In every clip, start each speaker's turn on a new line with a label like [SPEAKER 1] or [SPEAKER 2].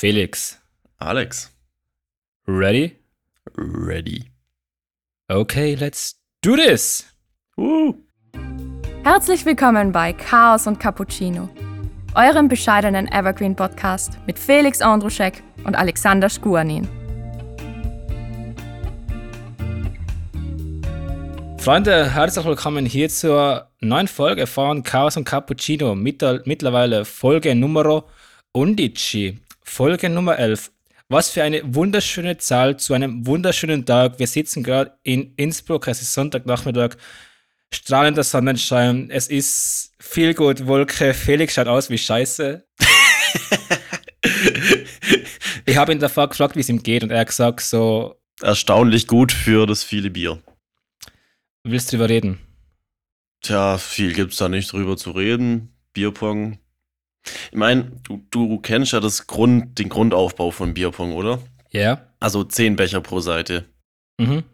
[SPEAKER 1] Felix,
[SPEAKER 2] Alex.
[SPEAKER 1] ready?
[SPEAKER 2] Ready.
[SPEAKER 1] Okay, let's do this!
[SPEAKER 2] Uh.
[SPEAKER 3] Herzlich willkommen bei Chaos und Cappuccino, eurem bescheidenen Evergreen-Podcast mit Felix Andruschek und Alexander Skuanin.
[SPEAKER 1] Freunde, herzlich willkommen hier zur neuen Folge von Chaos und Cappuccino. Mittler- Mittlerweile Folge Nummer 11. Folge Nummer 11. Was für eine wunderschöne Zahl zu einem wunderschönen Tag. Wir sitzen gerade in Innsbruck, es ist Sonntagnachmittag, strahlender Sonnenschein, es ist viel gut Wolke, Felix schaut aus wie Scheiße. ich habe ihn davor gefragt, wie es ihm geht und er hat gesagt so,
[SPEAKER 2] Erstaunlich gut für das viele Bier.
[SPEAKER 1] willst du drüber reden?
[SPEAKER 2] Tja, viel gibt's da nicht drüber zu reden. Bierpong. Ich meine, du, du kennst ja das Grund, den Grundaufbau von Bierpong, oder?
[SPEAKER 1] Ja?
[SPEAKER 2] Also 10 Becher pro Seite.
[SPEAKER 1] Mhm.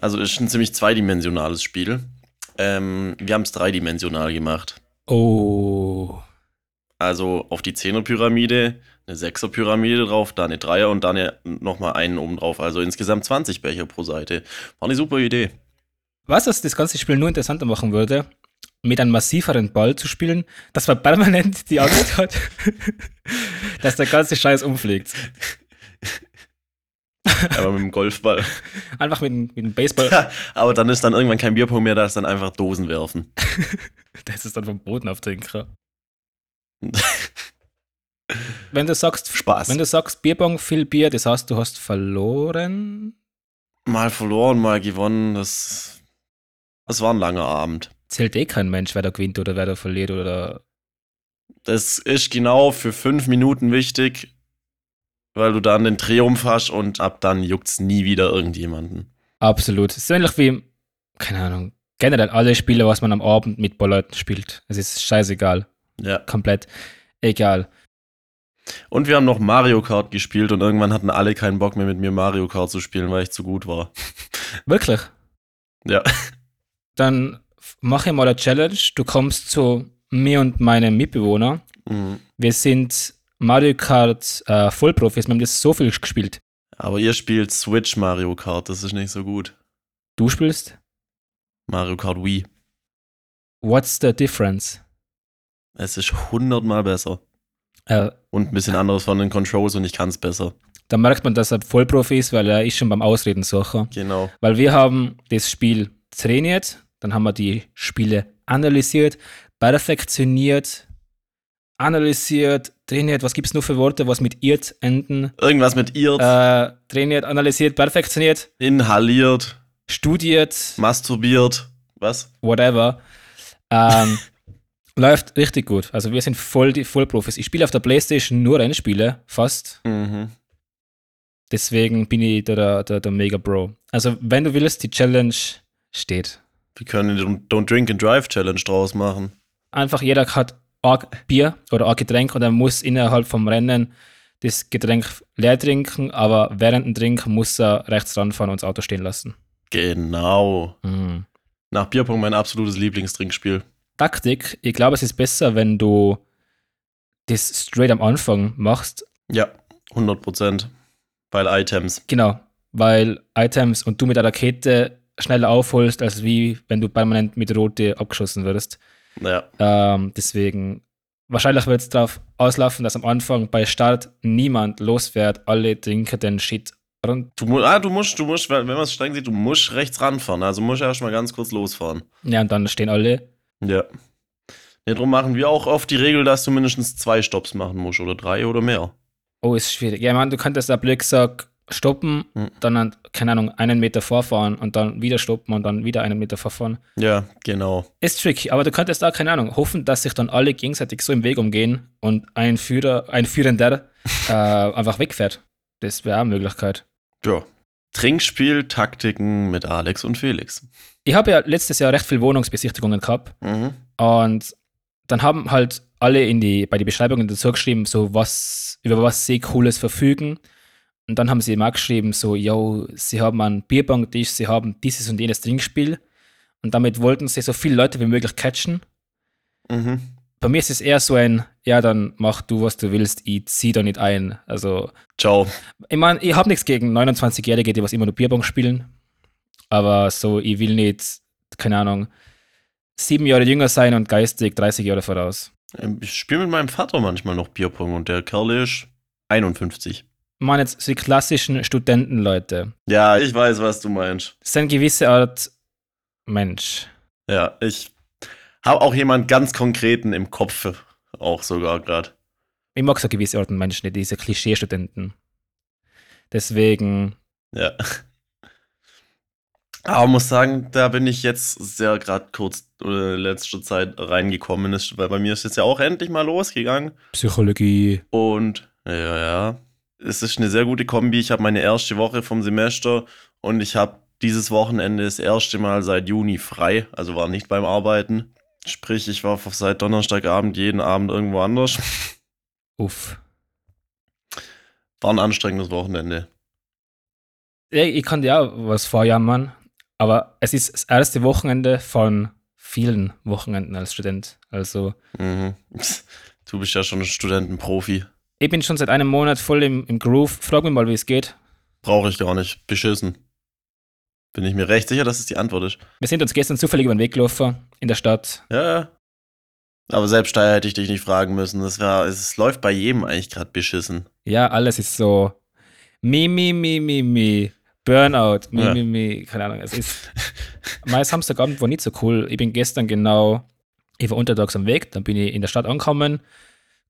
[SPEAKER 2] Also ist ein ziemlich zweidimensionales Spiel. Ähm, wir haben es dreidimensional gemacht.
[SPEAKER 1] Oh.
[SPEAKER 2] Also auf die Zehner-Pyramide, eine Sechser-Pyramide drauf, da eine Dreier und dann nochmal einen oben drauf. Also insgesamt 20 Becher pro Seite. War eine super Idee.
[SPEAKER 1] Was das ganze Spiel nur interessanter machen würde, mit einem massiveren Ball zu spielen, dass man permanent die Angst hat, dass der ganze Scheiß umfliegt.
[SPEAKER 2] Aber mit dem Golfball.
[SPEAKER 1] Einfach mit, dem- mit dem Baseball,
[SPEAKER 2] Aber dann ist dann irgendwann kein Bierpong mehr, da ist dann einfach Dosen werfen.
[SPEAKER 1] das ist dann vom Boden auftrinken. Wenn du sagst,
[SPEAKER 2] Spaß.
[SPEAKER 1] wenn du sagst Bierbong, viel Bier, das heißt, du hast verloren.
[SPEAKER 2] mal verloren, mal gewonnen, das, das war ein langer Abend.
[SPEAKER 1] Zählt eh kein Mensch, wer da gewinnt oder wer da verliert oder.
[SPEAKER 2] Das ist genau für fünf Minuten wichtig, weil du dann den Triumph hast und ab dann juckt's nie wieder irgendjemanden.
[SPEAKER 1] Absolut. Es ist ähnlich wie, keine Ahnung, generell alle Spiele, was man am Abend mit ein paar Leuten spielt. Es ist scheißegal.
[SPEAKER 2] Ja.
[SPEAKER 1] Komplett egal.
[SPEAKER 2] Und wir haben noch Mario Kart gespielt und irgendwann hatten alle keinen Bock mehr mit mir Mario Kart zu spielen, weil ich zu gut war.
[SPEAKER 1] Wirklich?
[SPEAKER 2] Ja.
[SPEAKER 1] Dann mache mal eine Challenge. Du kommst zu mir und meinem Mitbewohner.
[SPEAKER 2] Mhm.
[SPEAKER 1] Wir sind Mario Kart äh, Vollprofis. Wir haben das so viel gespielt.
[SPEAKER 2] Aber ihr spielt Switch Mario Kart, das ist nicht so gut.
[SPEAKER 1] Du spielst?
[SPEAKER 2] Mario Kart Wii.
[SPEAKER 1] What's the difference?
[SPEAKER 2] Es ist hundertmal besser.
[SPEAKER 1] Äh,
[SPEAKER 2] Und ein bisschen anderes von den Controls und ich kann es besser.
[SPEAKER 1] da merkt man, dass er Vollprofi ist, weil er ist schon beim Ausreden suchen.
[SPEAKER 2] Genau.
[SPEAKER 1] Weil wir haben das Spiel trainiert, dann haben wir die Spiele analysiert, perfektioniert, analysiert, trainiert. Was gibt es nur für Worte, was mit irt enden?
[SPEAKER 2] Irgendwas mit ihr,
[SPEAKER 1] Äh, trainiert, analysiert, perfektioniert,
[SPEAKER 2] inhaliert,
[SPEAKER 1] studiert,
[SPEAKER 2] masturbiert. Was?
[SPEAKER 1] whatever. Ähm, läuft richtig gut. Also wir sind voll die Vollprofis. Ich spiele auf der Playstation nur Rennspiele, fast.
[SPEAKER 2] Mhm.
[SPEAKER 1] Deswegen bin ich der, der, der Mega Bro. Also wenn du willst, die Challenge steht.
[SPEAKER 2] Wir können die Don't Drink and Drive Challenge draus machen.
[SPEAKER 1] Einfach jeder hat ein Bier oder ein Getränk und er muss innerhalb vom Rennen das Getränk leer trinken, aber während dem Trinken muss er rechts ranfahren und das Auto stehen lassen.
[SPEAKER 2] Genau.
[SPEAKER 1] Mhm.
[SPEAKER 2] Nach Bierpong mein absolutes Lieblingstrinkspiel.
[SPEAKER 1] Taktik, ich glaube, es ist besser, wenn du das straight am Anfang machst.
[SPEAKER 2] Ja, 100 Prozent. Weil Items.
[SPEAKER 1] Genau, weil Items und du mit der Rakete schneller aufholst, als wie wenn du permanent mit Rote abgeschossen wirst.
[SPEAKER 2] Ja.
[SPEAKER 1] Ähm, deswegen, wahrscheinlich wird es darauf auslaufen, dass am Anfang bei Start niemand losfährt, alle trinken den Shit rund.
[SPEAKER 2] Du, ah, du musst, du musst, wenn man es streng sieht, du musst rechts ranfahren. Also musst du erst mal ganz kurz losfahren.
[SPEAKER 1] Ja, und dann stehen alle.
[SPEAKER 2] Ja. Ja, darum machen wir auch oft die Regel, dass du mindestens zwei Stops machen musst oder drei oder mehr.
[SPEAKER 1] Oh, ist schwierig. Ja, man, du könntest da Blick sag, stoppen,
[SPEAKER 2] Hm.
[SPEAKER 1] dann, keine Ahnung, einen Meter vorfahren und dann wieder stoppen und dann wieder einen Meter vorfahren.
[SPEAKER 2] Ja, genau.
[SPEAKER 1] Ist tricky, aber du könntest da, keine Ahnung, hoffen, dass sich dann alle gegenseitig so im Weg umgehen und ein Führer, ein Führender äh, einfach wegfährt. Das wäre auch eine Möglichkeit.
[SPEAKER 2] Ja. Trinkspiel, Taktiken mit Alex und Felix.
[SPEAKER 1] Ich habe ja letztes Jahr recht viele Wohnungsbesichtigungen gehabt
[SPEAKER 2] Mhm.
[SPEAKER 1] und dann haben halt alle in die, bei den Beschreibungen dazu geschrieben, so was, über was sie Cooles verfügen. Und dann haben sie immer geschrieben, so, yo, sie haben einen Bierbanktisch, sie haben dieses und jenes Trinkspiel. Und damit wollten sie so viele Leute wie möglich catchen.
[SPEAKER 2] Mhm.
[SPEAKER 1] bei mir ist es eher so ein, ja, dann mach du, was du willst, ich zieh da nicht ein. Also,
[SPEAKER 2] Ciao.
[SPEAKER 1] ich meine, ich habe nichts gegen 29-Jährige, die was immer nur Bierbong spielen. Aber so, ich will nicht, keine Ahnung, sieben Jahre jünger sein und geistig 30 Jahre voraus.
[SPEAKER 2] Ich spiele mit meinem Vater manchmal noch Bierpong und der Kerl ist 51.
[SPEAKER 1] Meine jetzt die klassischen Studentenleute.
[SPEAKER 2] Ja, ich weiß, was du meinst.
[SPEAKER 1] Das ist eine gewisse Art Mensch.
[SPEAKER 2] Ja, ich habe auch jemand ganz konkreten im Kopf, auch sogar gerade.
[SPEAKER 1] Ich mag so gewisse Arten Menschen, diese Klischee-Studenten. Deswegen,
[SPEAKER 2] Ja. Aber muss sagen, da bin ich jetzt sehr gerade kurz äh, letzte Zeit reingekommen, ist, weil bei mir ist jetzt ja auch endlich mal losgegangen.
[SPEAKER 1] Psychologie.
[SPEAKER 2] Und ja, ja, es ist eine sehr gute Kombi. Ich habe meine erste Woche vom Semester und ich habe dieses Wochenende das erste Mal seit Juni frei, also war nicht beim Arbeiten. Sprich, ich war seit Donnerstagabend jeden Abend irgendwo anders.
[SPEAKER 1] Uff.
[SPEAKER 2] War ein anstrengendes Wochenende.
[SPEAKER 1] Ja, ich kann auch was vorjammern, aber es ist das erste Wochenende von vielen Wochenenden als Student. Also,
[SPEAKER 2] Mhm. Du bist ja schon ein Studentenprofi.
[SPEAKER 1] Ich bin schon seit einem Monat voll im, im Groove. Frag mich mal, wie es geht.
[SPEAKER 2] Brauche ich gar nicht. Beschissen. Bin ich mir recht sicher, dass es die Antwort ist.
[SPEAKER 1] Wir sind uns gestern zufällig über den Weg gelaufen in der Stadt.
[SPEAKER 2] Ja. Aber selbst da hätte ich dich nicht fragen müssen. Das wär, es läuft bei jedem eigentlich gerade beschissen.
[SPEAKER 1] Ja, alles ist so mi, mi, mi, mi, mi. Burnout, mi,
[SPEAKER 2] Ja.
[SPEAKER 1] mi, mi. Keine Ahnung. Es ist. mein Samstagabend war nicht so cool. Ich bin gestern genau, ich war untertags am Weg, dann bin ich in der Stadt angekommen,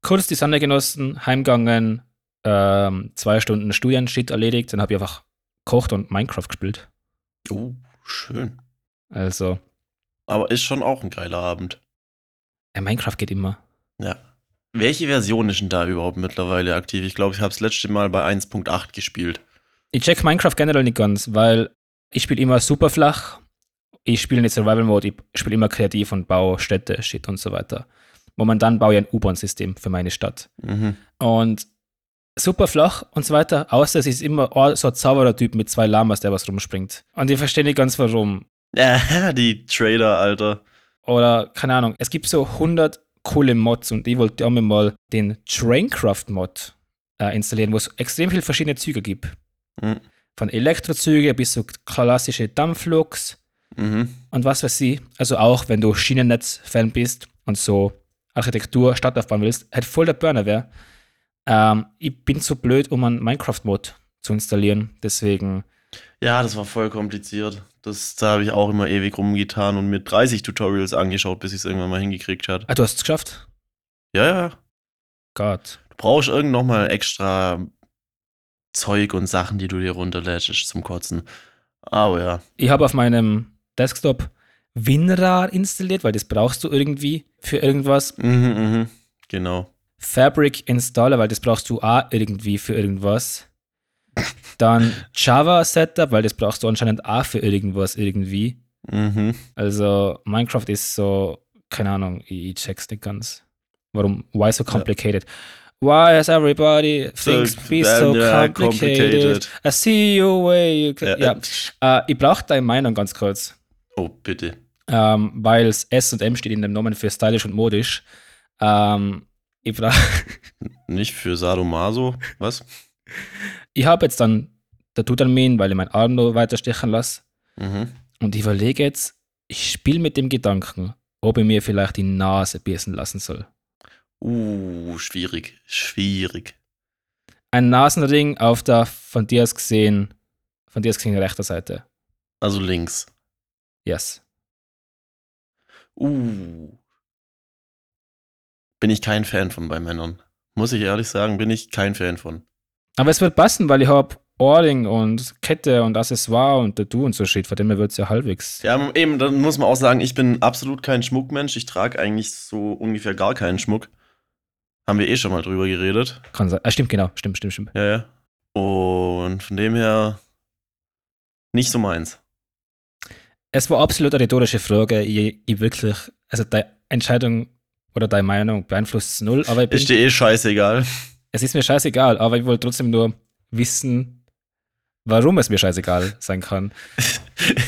[SPEAKER 1] kurz die Sonne genossen, heimgegangen, ähm, zwei Stunden Studienshit erledigt, dann habe ich einfach gekocht und Minecraft gespielt.
[SPEAKER 2] Oh, schön.
[SPEAKER 1] Also,
[SPEAKER 2] Aber ist schon auch ein geiler Abend.
[SPEAKER 1] ja, Minecraft geht immer.
[SPEAKER 2] Ja. Welche Version ist denn da überhaupt mittlerweile aktiv? Ich glaube, ich habe das letzte Mal bei 1.8 gespielt.
[SPEAKER 1] Ich check Minecraft generell nicht ganz, weil ich spiele immer super flach. Ich spiele nicht Survival Mode, ich spiele immer kreativ und baue Städte, Shit und so weiter. Momentan baue ich ein U-Bahn-System für meine Stadt.
[SPEAKER 2] Mhm.
[SPEAKER 1] Und super flach und so weiter, außer es ist immer oh, so ein Zauberertyp mit zwei Lamas, der was rumspringt. Und ich verstehe nicht ganz warum.
[SPEAKER 2] Ja, die Trader, Alter.
[SPEAKER 1] Oder, keine Ahnung, es gibt so 100 coole Mods und ich wollte auch mal den Traincraft-Mod äh, installieren, wo es extrem viele verschiedene Züge gibt.
[SPEAKER 2] Mhm.
[SPEAKER 1] Von Elektrozüge bis so klassische Dampfloks
[SPEAKER 2] Mhm.
[SPEAKER 1] und was weiß ich. Also auch, wenn du Schienennetz-Fan bist und so Architektur, Stadt aufbauen willst, halt voll der Burner wäre. Ähm, ich bin zu blöd, um einen Minecraft-Mod zu installieren. Deswegen,
[SPEAKER 2] Ja, das war voll kompliziert. Das, da habe ich auch immer ewig rumgetan und mir 30 Tutorials angeschaut, bis ich es irgendwann mal hingekriegt hat.
[SPEAKER 1] ah, du hast es geschafft?
[SPEAKER 2] Ja, ja.
[SPEAKER 1] Gott.
[SPEAKER 2] Du brauchst irgend noch mal extra Zeug und Sachen, die du dir runterlädst zum Kotzen. Aber ja.
[SPEAKER 1] Ich habe auf meinem Desktop WinRAR installiert, weil das brauchst du irgendwie für irgendwas.
[SPEAKER 2] Mhm, mhm. Genau.
[SPEAKER 1] Fabric Installer, weil das brauchst du auch irgendwie für irgendwas. Dann Java Setup, weil das brauchst du anscheinend auch für irgendwas irgendwie.
[SPEAKER 2] Mhm.
[SPEAKER 1] Also Minecraft ist so, keine Ahnung, ich, check's nicht ganz. Warum? Why so complicated? Why has everybody thinks be so
[SPEAKER 2] Ja,
[SPEAKER 1] complicated? I see you way you can.
[SPEAKER 2] Ja.
[SPEAKER 1] Ja, Äh, ich brauche deine Meinung ganz kurz,
[SPEAKER 2] Oh, bitte.
[SPEAKER 1] ähm, weil es S und M steht in dem Namen für stylisch und modisch. Ähm, ich brauch,
[SPEAKER 2] Nicht für Sadomaso. Was?
[SPEAKER 1] ich habe jetzt dann der Tutanmin, weil ich meinen Arm noch weiter stechen lasse.
[SPEAKER 2] Mhm.
[SPEAKER 1] Und ich überlege jetzt, ich spiele mit dem Gedanken, ob ich mir vielleicht die Nase piercen lassen soll.
[SPEAKER 2] Uh, schwierig. Schwierig.
[SPEAKER 1] Ein Nasenring auf der von dir aus gesehen, von dir aus gesehen rechter Seite.
[SPEAKER 2] Also links.
[SPEAKER 1] Yes.
[SPEAKER 2] Uh. Bin ich kein Fan von bei Männern. Muss ich ehrlich sagen, bin ich kein Fan von.
[SPEAKER 1] Aber es wird passen, weil ich habe Ohrring und Kette und Accessoire und Tattoo und so shit. Von dem her wird es ja halbwegs.
[SPEAKER 2] Ja, eben, dann muss man auch sagen, ich bin absolut kein Schmuckmensch. Ich trage eigentlich so ungefähr gar keinen Schmuck. Haben wir eh schon mal drüber geredet.
[SPEAKER 1] Kann sein. Ah, stimmt, genau. Stimmt, stimmt, stimmt.
[SPEAKER 2] Ja, ja. Und von dem her nicht so meins.
[SPEAKER 1] Es war absolut eine rhetorische Frage. Ich, ich wirklich, also deine Entscheidung oder deine Meinung beeinflusst es null, aber ich bin,
[SPEAKER 2] Ist dir eh scheißegal.
[SPEAKER 1] es ist mir scheißegal, aber ich wollte trotzdem nur wissen, warum es mir scheißegal sein kann.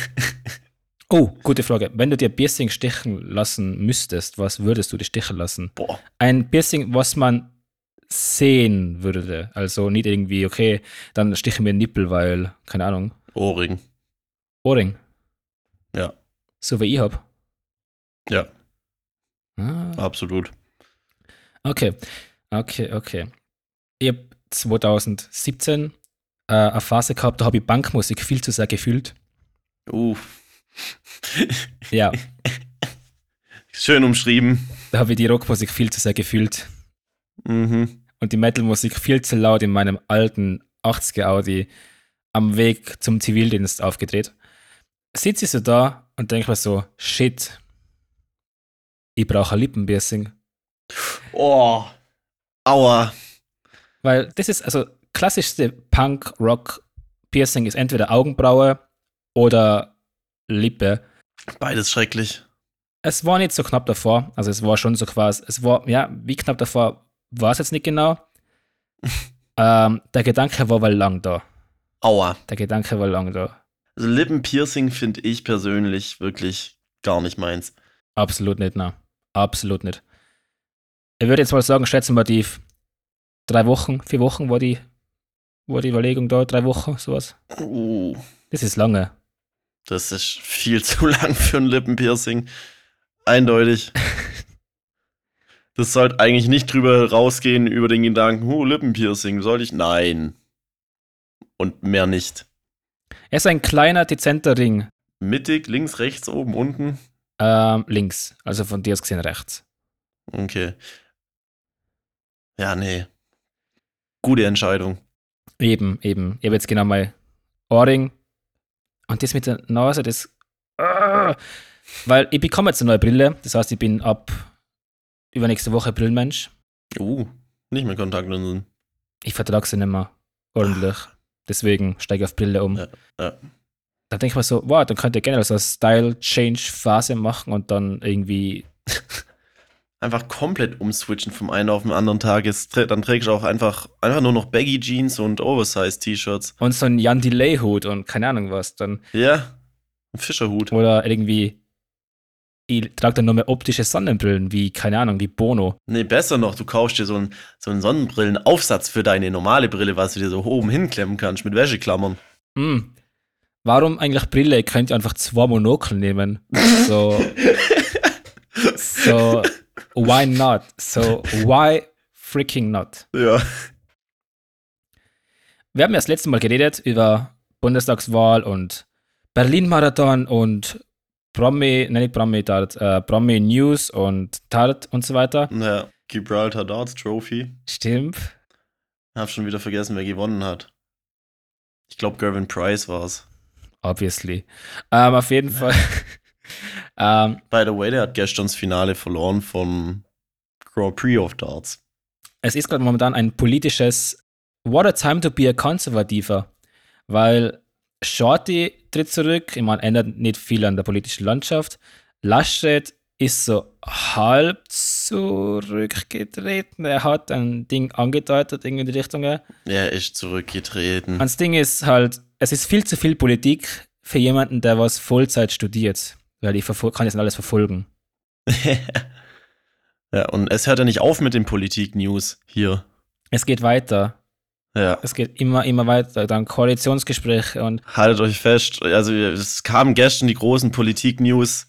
[SPEAKER 1] Oh, gute Frage. Wenn du dir Piercing stechen lassen müsstest, was würdest du dir stechen lassen?
[SPEAKER 2] Boah.
[SPEAKER 1] Ein Piercing, was man sehen würde. Also nicht irgendwie, okay, dann stechen wir Nippel, weil, keine Ahnung,
[SPEAKER 2] Ohrring.
[SPEAKER 1] Ohrring.
[SPEAKER 2] Ja.
[SPEAKER 1] So wie ich hab.
[SPEAKER 2] Ja,
[SPEAKER 1] Ah,
[SPEAKER 2] absolut.
[SPEAKER 1] okay, okay, okay. Ich hab 2017 äh, eine Phase gehabt, da habe ich Bankmusik viel zu sehr gefühlt.
[SPEAKER 2] Uh.
[SPEAKER 1] Ja,
[SPEAKER 2] Schön umschrieben.
[SPEAKER 1] da habe ich die Rockmusik viel zu sehr gefühlt.
[SPEAKER 2] Mhm.
[SPEAKER 1] und die Metalmusik viel zu laut in meinem alten 80er Audi am Weg zum Zivildienst aufgedreht. Sitze ich so da und denke mir so, shit, ich brauche ein Lippenpiercing.
[SPEAKER 2] Oh. Aua.
[SPEAKER 1] Weil das ist, also klassischste Punk-Rock-Piercing ist entweder Augenbraue oder Lippe.
[SPEAKER 2] Beides schrecklich.
[SPEAKER 1] Es war nicht so knapp davor, also es war schon so quasi, es war, ja, wie knapp davor war es jetzt nicht genau. ähm, der Gedanke war wohl lang da.
[SPEAKER 2] Aua.
[SPEAKER 1] Der Gedanke war lang da.
[SPEAKER 2] Also Lippenpiercing finde ich persönlich wirklich gar nicht meins.
[SPEAKER 1] Absolut nicht, nein. Absolut nicht. Ich würde jetzt mal sagen, schätzen wir die drei Wochen, vier Wochen war die, war die Überlegung da, drei Wochen, sowas.
[SPEAKER 2] Uh.
[SPEAKER 1] Das ist lange.
[SPEAKER 2] Das ist viel zu lang für ein Lippenpiercing. Eindeutig. Das sollte eigentlich nicht drüber rausgehen über den Gedanken, huh, Lippenpiercing, soll ich? Nein. Und mehr nicht.
[SPEAKER 1] Er ist ein kleiner, dezenter Ring.
[SPEAKER 2] Mittig, links, rechts, oben, unten.
[SPEAKER 1] Ähm, links, also von dir aus gesehen rechts.
[SPEAKER 2] Okay. Ja, nee. Gute Entscheidung.
[SPEAKER 1] Eben, eben. Ich habe jetzt genau mein Ohrring. Und das mit der Nase, das. Ah, weil ich bekomme jetzt eine neue Brille. Das heißt, ich bin ab übernächste Woche Brillenmensch.
[SPEAKER 2] Uh, nicht mehr Kontaktlinsen.
[SPEAKER 1] Ich vertrage sie nicht mehr ordentlich. Deswegen steige ich auf Brille um.
[SPEAKER 2] Ja, ja.
[SPEAKER 1] Da denke ich mir so, wow, dann könnt ihr generell so eine Style-Change-Phase machen und dann irgendwie.
[SPEAKER 2] Einfach komplett umswitchen vom einen auf den anderen Tag. Trä- dann trägst du auch einfach, einfach nur noch Baggy Jeans und Oversize-T-Shirts.
[SPEAKER 1] Und so ein Jan Delay-Hut und keine Ahnung was. Dann.
[SPEAKER 2] Ja, ein Fischerhut.
[SPEAKER 1] Oder irgendwie. Ich trage dann nur mehr optische Sonnenbrillen, wie, keine Ahnung, wie Bono.
[SPEAKER 2] Nee, besser noch, du kaufst dir so einen, so einen Sonnenbrillenaufsatz für deine normale Brille, was du dir so oben hinklemmen kannst mit Wäscheklammern.
[SPEAKER 1] Hm. Warum eigentlich Brille? Ihr könnt ja einfach zwei Monokel nehmen. So. so. Why not? So, why freaking not?
[SPEAKER 2] Ja.
[SPEAKER 1] Wir haben ja das letzte Mal geredet über Bundestagswahl und Berlin-Marathon und Promi, nein, nicht Promi, Tart, äh, Promi News und Tart und so weiter.
[SPEAKER 2] Ja, Gibraltar Darts Trophy.
[SPEAKER 1] Stimmt.
[SPEAKER 2] Hab schon wieder vergessen, wer gewonnen hat. Ich glaube, Gervin Price war's.
[SPEAKER 1] Obviously. Ähm, auf jeden Fall. ähm,
[SPEAKER 2] By the way, der hat gestern das Finale verloren vom Grand Prix of Darts.
[SPEAKER 1] es ist gerade momentan ein politisches What a time to be a Konservativer, weil Shorty tritt zurück, ich meine, ändert nicht viel an der politischen Landschaft. Laschet ist so halb zurückgetreten. Er hat ein Ding angedeutet, irgendwie in die Richtung. Und
[SPEAKER 2] Er ist zurückgetreten.
[SPEAKER 1] das Ding ist halt, es ist viel zu viel Politik für jemanden, der was Vollzeit studiert, weil ich kann jetzt alles verfolgen.
[SPEAKER 2] ja, und es hört ja nicht auf mit den Politik-News hier.
[SPEAKER 1] Es geht weiter.
[SPEAKER 2] Ja.
[SPEAKER 1] Es geht immer, immer weiter. Dann Koalitionsgespräche und
[SPEAKER 2] Haltet euch fest. Also, es kamen gestern die großen Politik-News.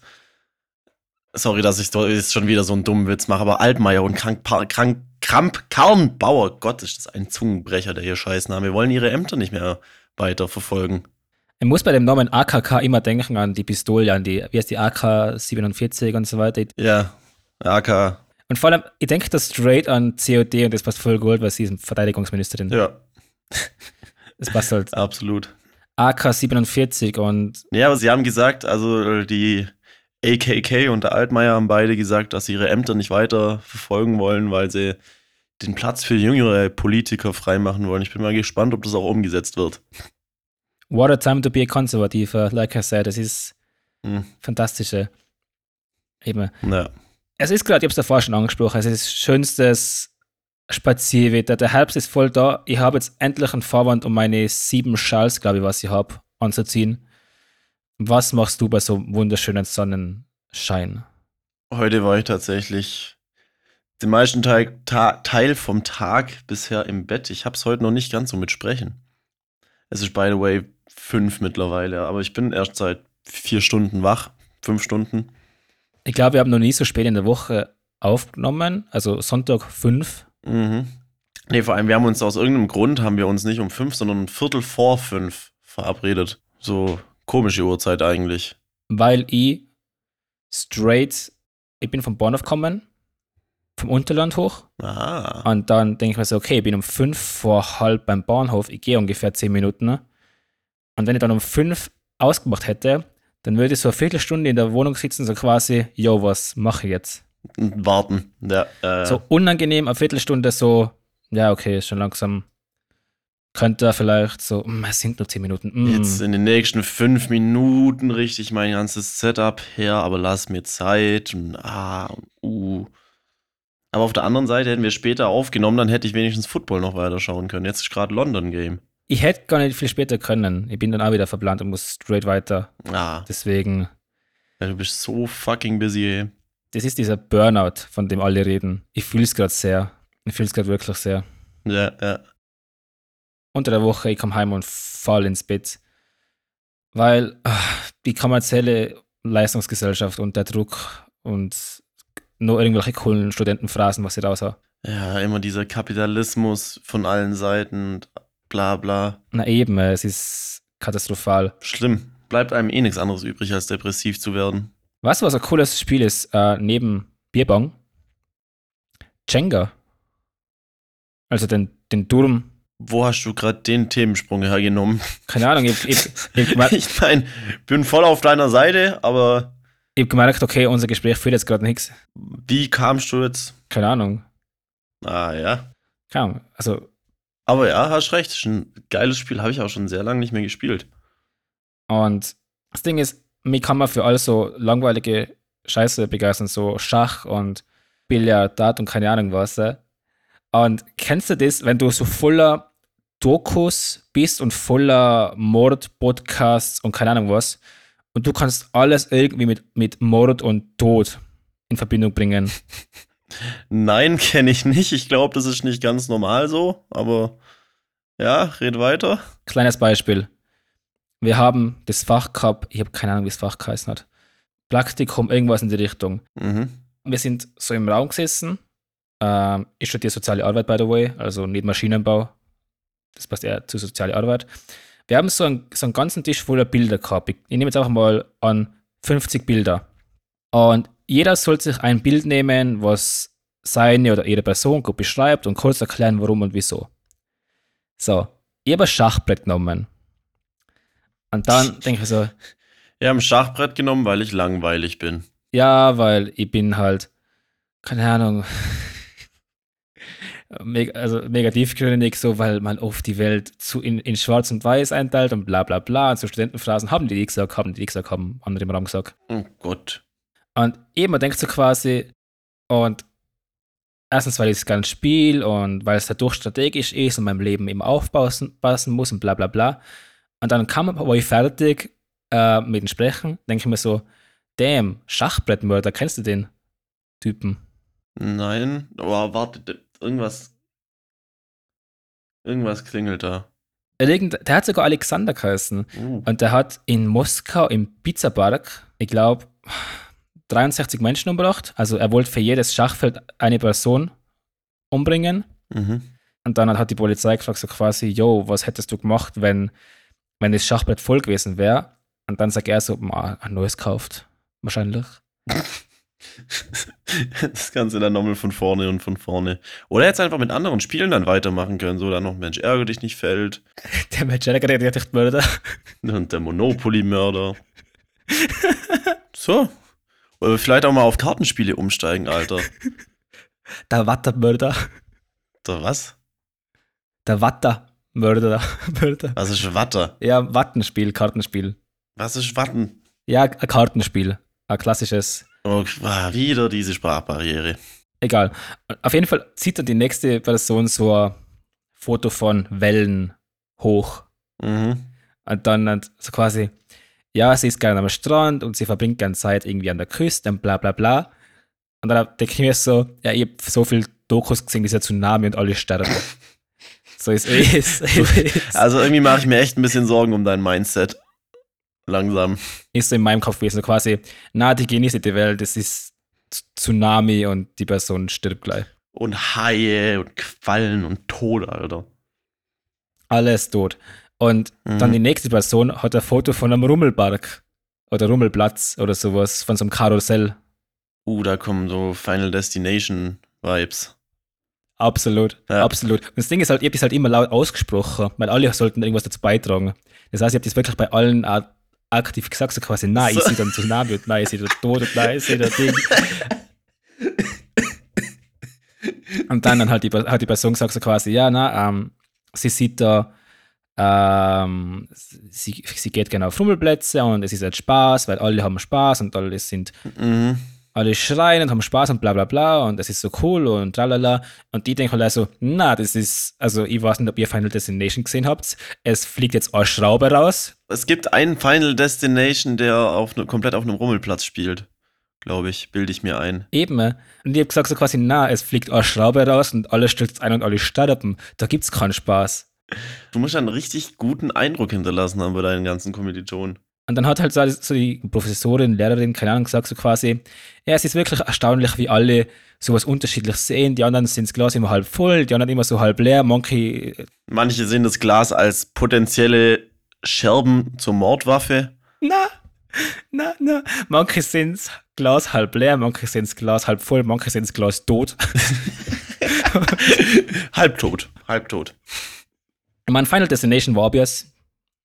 [SPEAKER 2] Sorry, dass ich jetzt schon wieder so einen dummen Witz mache, aber Altmaier und Krank, Krank, Kramp, Karrenbauer, Gott, ist das ein Zungenbrecher, der hier Scheißname, wollen ihre Ämter nicht mehr weiter verfolgen.
[SPEAKER 1] Ich muss bei dem Namen AKK immer denken an die Pistole, an die, wie heißt die AK-47 und so weiter.
[SPEAKER 2] Ja, AK,
[SPEAKER 1] Und vor allem, ich denke da straight an COD und das passt voll gut, weil sie ist Verteidigungsministerin.
[SPEAKER 2] ja,
[SPEAKER 1] Das passt halt.
[SPEAKER 2] absolut.
[SPEAKER 1] AK-47 und
[SPEAKER 2] Ja, aber sie haben gesagt, also die AKK und der Altmaier haben beide gesagt, dass sie ihre Ämter nicht weiter verfolgen wollen, weil sie den Platz für jüngere Politiker freimachen wollen. Ich bin mal gespannt, ob das auch umgesetzt wird.
[SPEAKER 1] what a time to be a Konservativer, like I said. Das ist
[SPEAKER 2] Hm.
[SPEAKER 1] fantastische. Eben.
[SPEAKER 2] Ja.
[SPEAKER 1] Es ist gerade, ich habe es davor schon angesprochen, es ist schönstes Spazierwetter. Der Herbst ist voll da. Ich habe jetzt endlich einen Vorwand, um meine sieben Schals, glaube ich, was ich habe, anzuziehen. Was machst du bei so wunderschönen Sonnenschein?
[SPEAKER 2] Heute war ich tatsächlich den meisten Teil, Ta Teil vom Tag bisher im Bett. Ich habe es heute noch nicht ganz so mit Sprechen. Es ist, by the way, fünf mittlerweile, aber ich bin erst seit vier Stunden wach. Fünf Stunden.
[SPEAKER 1] Ich glaube, wir haben noch nie so spät in der Woche aufgenommen, also Sonntag fünf.
[SPEAKER 2] Mhm. Nee, vor allem, wir haben uns aus irgendeinem Grund, haben wir uns nicht um fünf, sondern ein Viertel vor fünf verabredet. So komische Uhrzeit eigentlich.
[SPEAKER 1] Weil ich straight, ich bin von Bornhof gekommen, vom Unterland hoch.
[SPEAKER 2] Ah.
[SPEAKER 1] Und dann denke ich mir so, okay, ich bin um fünf vor halb beim Bahnhof, ich gehe ungefähr zehn Minuten. Und wenn ich dann um fünf ausgemacht hätte, dann würde ich so eine Viertelstunde in der Wohnung sitzen, so quasi, yo, was mache ich jetzt?
[SPEAKER 2] Warten. Ja, äh,
[SPEAKER 1] So unangenehm, eine Viertelstunde so, ja, okay, ist schon langsam. Könnte vielleicht so, mm, es sind nur zehn Minuten. Mm.
[SPEAKER 2] Jetzt in den nächsten fünf Minuten richte ich mein ganzes Setup her, aber lass mir Zeit. Und, ah, und, uh. Aber auf der anderen Seite hätten wir später aufgenommen, dann hätte ich wenigstens Football noch weiter schauen können. Jetzt ist gerade London Game.
[SPEAKER 1] Ich hätte gar nicht viel später können. Ich bin dann auch wieder verplant und muss straight weiter.
[SPEAKER 2] Ah,
[SPEAKER 1] Deswegen,
[SPEAKER 2] ja, du bist so fucking busy, ey.
[SPEAKER 1] das ist dieser Burnout, von dem alle reden. Ich fühle es gerade sehr. Ich fühle es gerade wirklich sehr.
[SPEAKER 2] Ja, ja.
[SPEAKER 1] unter der Woche, ich komme heim und fall ins Bett. Weil ah, die kommerzielle Leistungsgesellschaft und der Druck und nur irgendwelche coolen Studentenphrasen, was sie raus haben.
[SPEAKER 2] Ja, immer dieser Kapitalismus von allen Seiten und bla bla.
[SPEAKER 1] Na eben, äh, es ist katastrophal.
[SPEAKER 2] Schlimm. Bleibt einem eh nichts anderes übrig, als depressiv zu werden.
[SPEAKER 1] Weißt du, was ein cooles Spiel ist, äh, neben Bierbong? Jenga. Also den, den Turm.
[SPEAKER 2] Wo hast du gerade den Themensprung hergenommen?
[SPEAKER 1] Keine Ahnung, ich, ich, ich, ich,
[SPEAKER 2] Ich meine, bin voll auf deiner Seite, aber
[SPEAKER 1] ich hab gemerkt, okay, unser Gespräch führt jetzt gerade nichts.
[SPEAKER 2] wie kamst du jetzt?
[SPEAKER 1] Keine Ahnung.
[SPEAKER 2] Ah ja.
[SPEAKER 1] Keine Ahnung. Also
[SPEAKER 2] Aber ja, hast recht. Ist ein geiles Spiel, habe ich auch schon sehr lange nicht mehr gespielt.
[SPEAKER 1] Und das Ding ist, mich kann man für all so langweilige Scheiße begeistern, so Schach und Billard, Dart und keine Ahnung was. äh. Und kennst du das, wenn du so voller Dokus bist und voller Mord-Podcasts und keine Ahnung was und du kannst alles irgendwie mit, mit Mord und Tod in Verbindung bringen.
[SPEAKER 2] Nein, kenne ich nicht. Ich glaube, das ist nicht ganz normal so, aber ja, red weiter.
[SPEAKER 1] Kleines Beispiel. Wir haben das Fach gehabt, ich habe keine Ahnung, wie das Fach geheißen hat. Praktikum, irgendwas in die Richtung.
[SPEAKER 2] Mhm.
[SPEAKER 1] wir sind so im Raum gesessen. Ähm, ich studiere soziale Arbeit, by the way, also nicht Maschinenbau. Das passt eher zu soziale Arbeit. Wir haben so einen, so einen ganzen Tisch voller Bilder gehabt. Ich, ich nehme jetzt einfach mal an 50 Bilder. Und jeder soll sich ein Bild nehmen, was seine oder ihre Person gut beschreibt und kurz erklären, warum und wieso. So, ich habe ein Schachbrett genommen. Und dann denke ich so,
[SPEAKER 2] Wir haben ein Schachbrett genommen, weil ich langweilig bin.
[SPEAKER 1] Ja, weil ich bin halt, keine Ahnung, also mega tiefgründig, so, weil man oft die Welt zu in, in Schwarz und Weiß einteilt und bla bla bla. Und so Studentenphrasen haben die, die gesagt, haben die, die gesagt, haben andere im Raum gesagt.
[SPEAKER 2] Oh Gott.
[SPEAKER 1] Und eben, man denkt so quasi, und erstens, weil ich es gerne spiele und weil es dadurch strategisch ist und mein Leben eben aufpassen passen muss und bla bla bla. Und dann kam aber ich fertig äh, mit dem Sprechen, denke ich mir so, damn, Schachbrettmörder, kennst du den Typen?
[SPEAKER 2] Nein, aber warte, irgendwas. Irgendwas klingelt da.
[SPEAKER 1] Irgend, der hat sogar Alexander geheißen.
[SPEAKER 2] Uh.
[SPEAKER 1] Und der hat in Moskau im Pizzapark, ich glaube, 63 Menschen umgebracht. Also er wollte für jedes Schachfeld eine Person umbringen.
[SPEAKER 2] Mhm.
[SPEAKER 1] Und dann hat die Polizei gefragt, so quasi, yo, was hättest du gemacht, wenn, wenn das Schachbrett voll gewesen wäre? Und dann sagt er so, "Ma, ein neues kauft. Wahrscheinlich.
[SPEAKER 2] Das Ganze dann nochmal von vorne und von vorne. Oder jetzt einfach mit anderen Spielen dann weitermachen können. So dann noch Mensch, ärgere dich nicht fällt.
[SPEAKER 1] Der Mensch, der dich Mörder.
[SPEAKER 2] Und der Monopoly-Mörder. So. Oder vielleicht auch mal auf Kartenspiele umsteigen, Alter.
[SPEAKER 1] Der Wattermörder.
[SPEAKER 2] Der was?
[SPEAKER 1] Der Wattermörder. Mörder.
[SPEAKER 2] Was ist Watter?
[SPEAKER 1] Ja, Wattenspiel, Kartenspiel.
[SPEAKER 2] Was ist Watten?
[SPEAKER 1] Ja, ein Kartenspiel. Ein klassisches.
[SPEAKER 2] Oh, wieder diese Sprachbarriere.
[SPEAKER 1] Egal. Auf jeden Fall zieht dann die nächste Person so ein Foto von Wellen hoch.
[SPEAKER 2] Mhm.
[SPEAKER 1] Und dann so quasi, ja, sie ist gerne am Strand und sie verbringt gerne Zeit irgendwie an der Küste und bla bla bla. Und dann denke ich mir so, ja, ich habe so viel Dokus gesehen, dieser Tsunami und alle sterben. so ist es.
[SPEAKER 2] Also irgendwie mache ich mir echt ein bisschen Sorgen um dein Mindset. Langsam.
[SPEAKER 1] Ist so in meinem Kopf gewesen, quasi, na, die genießen die Welt, das ist Tsunami und die Person stirbt gleich.
[SPEAKER 2] Und Haie und Quallen und Tod, Alter.
[SPEAKER 1] Alles tot. Und
[SPEAKER 2] Mhm.
[SPEAKER 1] dann die nächste Person hat ein Foto von einem Rummelpark oder Rummelplatz oder sowas, von so einem Karussell.
[SPEAKER 2] Uh, da kommen so Final Destination Vibes.
[SPEAKER 1] Absolut,
[SPEAKER 2] Ja.
[SPEAKER 1] absolut. Und das Ding ist halt, ich habe das halt immer laut ausgesprochen, weil alle sollten irgendwas dazu beitragen. Das heißt, ich habe das wirklich bei allen auch aktiv gesagt, so quasi, nein,
[SPEAKER 2] So.
[SPEAKER 1] ich sehe dann Tsunami und nein, ich sehe da Tod und nein, ich sehe da Ding. und dann, dann halt die, hat die Person gesagt, so quasi, ja, na, ähm, sie sieht da, ähm, sie, sie geht gerne auf Rummelplätze und es ist halt Spaß, weil alle haben Spaß und alle sind
[SPEAKER 2] Mhm.
[SPEAKER 1] alle schreien und haben Spaß und bla bla bla und das ist so cool und tralala. Und die denken halt also, na, das ist, also ich weiß nicht, ob ihr Final Destination gesehen habt. Es fliegt jetzt eine Schraube raus.
[SPEAKER 2] Es gibt einen Final Destination, der auf ne, komplett auf einem Rummelplatz spielt. Glaube ich, bilde ich mir ein.
[SPEAKER 1] Eben. Und ich habe gesagt so quasi, na, es fliegt eine Schraube raus und alle stürzt ein und alle sterben. Da gibt's keinen Spaß.
[SPEAKER 2] Du musst einen richtig guten Eindruck hinterlassen haben bei deinen ganzen Kommilitonen.
[SPEAKER 1] Und dann hat halt so so die Professorin, Lehrerin, keine Ahnung, gesagt so quasi, ja, es ist wirklich erstaunlich, wie alle sowas unterschiedlich sehen. Die anderen sehen das Glas immer halb voll, die anderen immer so halb leer. Manche
[SPEAKER 2] Manche sehen das Glas als potenzielle Scherben zur Mordwaffe.
[SPEAKER 1] Na, na, na. Manche sehen das Glas halb leer, manche sehen das Glas halb voll, manche sehen das Glas tot.
[SPEAKER 2] halbtot. Halbtot.
[SPEAKER 1] Ich meine, Final Destination war obvious.